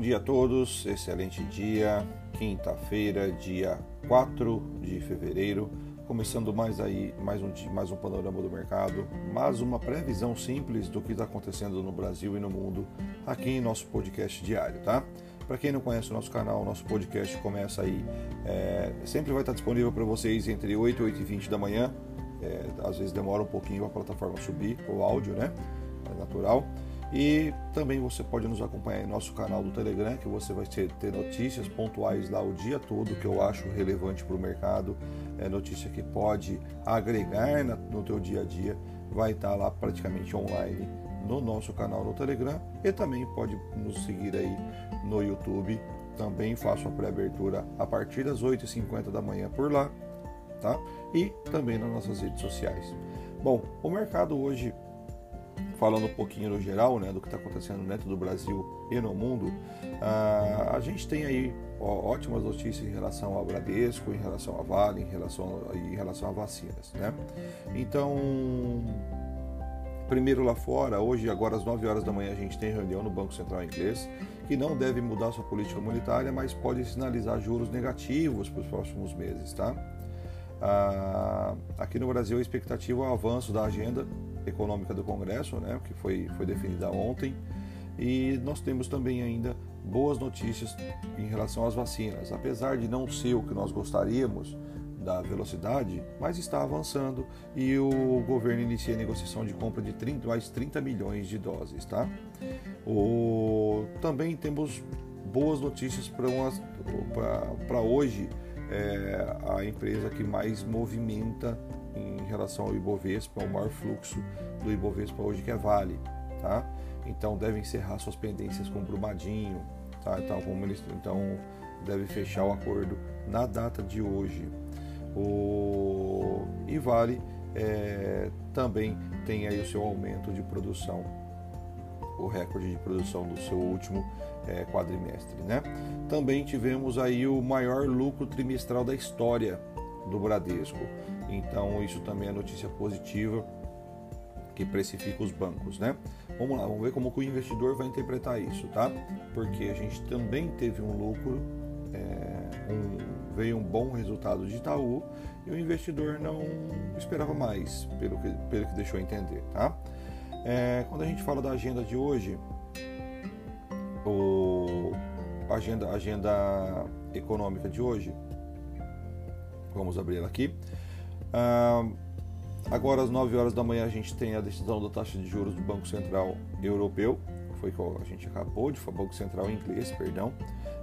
Bom dia a todos, excelente dia, quinta-feira, dia 4 de fevereiro, começando mais aí mais um mais um panorama do mercado, mais uma previsão simples do que está acontecendo no Brasil e no mundo aqui em nosso podcast diário, tá? Para quem não conhece o nosso canal, nosso podcast começa aí, é, sempre vai estar disponível para vocês entre 8 e 8 e 20 da manhã, é, às vezes demora um pouquinho a plataforma subir, o áudio, né? É natural. E também você pode nos acompanhar em nosso canal do Telegram, que você vai ter, notícias pontuais lá o dia todo que eu acho relevante para o mercado, é notícia que pode agregar no teu dia a dia, vai estar lá praticamente online no nosso canal no Telegram e também pode nos seguir aí no YouTube. Também faço a pré-abertura a partir das 8h50 da manhã por lá, tá? E também nas nossas redes sociais. Bom, o mercado hoje falando um pouquinho no geral, né, do que está acontecendo dentro do Brasil e no mundo, uh, a gente tem aí ó, ótimas notícias em relação ao Bradesco, em relação à Vale, em relação, em relação a vacinas, né? Então, primeiro lá fora, hoje, agora às 9 horas da manhã, a gente tem reunião no Banco Central Inglês, que não deve mudar sua política monetária, mas pode sinalizar juros negativos para os próximos meses, tá? Uh, aqui no Brasil, a expectativa é o avanço da agenda econômica do Congresso, né, que foi, foi definida ontem, e nós temos também ainda boas notícias em relação às vacinas. Apesar de não ser o que nós gostaríamos da velocidade, mas está avançando e o governo inicia a negociação de compra de 30, mais 30 milhões de doses. Tá? O, também temos boas notícias para hoje. É, a empresa que mais movimenta em relação ao Ibovespa, o maior fluxo do Ibovespa hoje que é Vale, tá? Então deve encerrar suas pendências com Brumadinho, tá? Então, como eles, então deve fechar o acordo na data de hoje. O e Vale é, também tem aí o seu aumento de produção, o recorde de produção do seu último é, quadrimestre, né? Também tivemos aí o maior lucro trimestral da história do Bradesco. Então isso também é notícia positiva que precifica os bancos, né? Vamos lá, vamos ver como o investidor vai interpretar isso, tá? Porque a gente também teve um lucro, é, um, veio um bom resultado de Itaú e o investidor não esperava mais, pelo que, pelo que deixou entender, tá? É, quando a gente fala da agenda de hoje, o agenda, agenda econômica de hoje, Vamos abrir ela aqui. Ah, agora, às 9 horas da manhã, a gente tem a decisão da taxa de juros do Banco Central Europeu. Foi que a gente acabou de falar, Banco Central Inglês, perdão.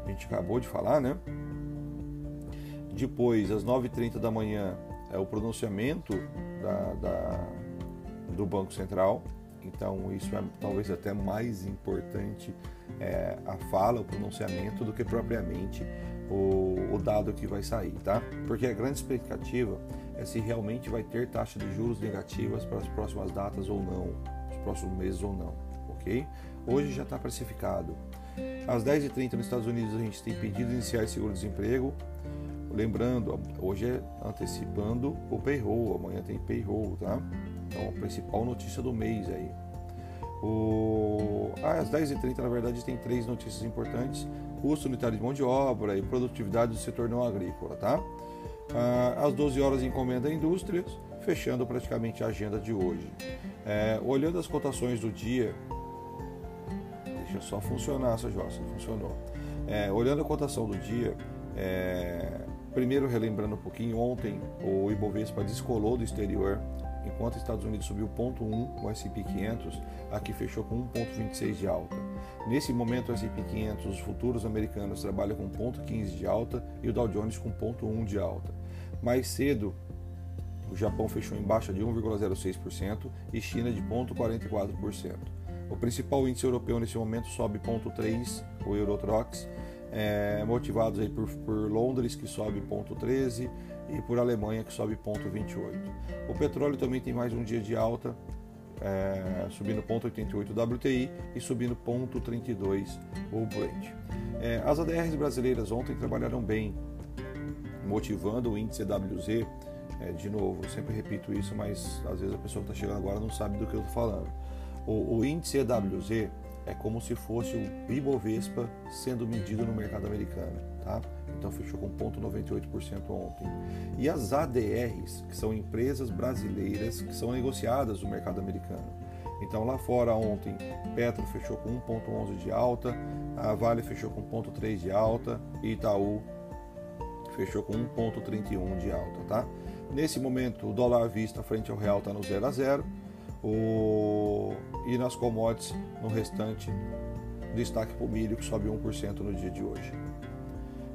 A gente acabou de falar, né? Depois, às 9h30 da manhã, é o pronunciamento da, da, do Banco Central. Então, isso é talvez até mais importante é, a fala, o pronunciamento, do que propriamente o, o, dado que vai sair, tá? Porque a grande expectativa é se realmente vai ter taxa de juros negativas para as próximas datas ou não, os próximos meses ou não, ok? Hoje já está precificado. Às 10h30 nos Estados Unidos a gente tem pedido iniciar seguro-desemprego. Lembrando, hoje é antecipando o payroll, amanhã tem payroll, tá? Então a principal notícia do mês aí. O... Ah, às 10h30, na verdade, tem três notícias importantes: custo unitário de mão de obra e produtividade do setor não agrícola. Tá? Ah, às 12 horas, encomenda indústrias, fechando praticamente a agenda de hoje. É, olhando as cotações do dia, deixa só funcionar essa jossa, funcionou. É, olhando a cotação do dia, é, primeiro relembrando um pouquinho, ontem o Ibovespa descolou do exterior enquanto os Estados Unidos subiu 0,1, o S&P 500 aqui fechou com 1,26 de alta. Nesse momento, o S&P 500, os futuros americanos trabalham com 0,15 de alta e o Dow Jones com 0,1 de alta. Mais cedo, o Japão fechou em baixa de 1,06% e China de 0,44%. O principal índice europeu nesse momento sobe 0,3, o Eurotrox, é, motivados aí por, por Londres, que sobe 0,13, e por Alemanha, que sobe 0,28. O petróleo também tem mais um dia de alta, é, subindo 0,88 o WTI e subindo 0,32 o Brent. É, as ADRs brasileiras ontem trabalharam bem, motivando o índice EWZ. É, de novo, eu sempre repito isso, mas às vezes a pessoa que está chegando agora não sabe do que eu estou falando. O, o índice EWZ é como se fosse o Ibovespa sendo medido no mercado americano, tá? Então fechou com 0,98% ontem. E as ADRs, que são empresas brasileiras que são negociadas no mercado americano. Então lá fora ontem, Petro fechou com 1,11 de alta, a Vale fechou com 0,3 de alta e Itaú fechou com 1,31 de alta, tá? Nesse momento, o dólar à vista frente ao real está no 0 a 0 o... e nas commodities, no restante, destaque para o milho que sobe 1% no dia de hoje.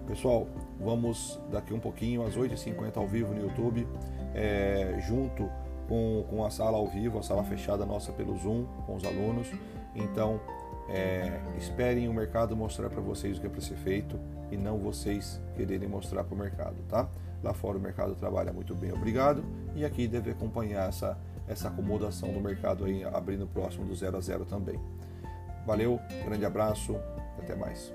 Pessoal, vamos daqui um pouquinho, às 8h50 ao vivo no YouTube, é, junto com, com a sala ao vivo, a sala fechada nossa pelo Zoom, com os alunos. Então, é, esperem o mercado mostrar para vocês o que é para ser feito e não vocês quererem mostrar para o mercado, tá? Lá fora o mercado trabalha muito bem, obrigado. E aqui deve acompanhar essa, essa acomodação do mercado aí, abrindo próximo do 0 a 0 também. Valeu, grande abraço, até mais.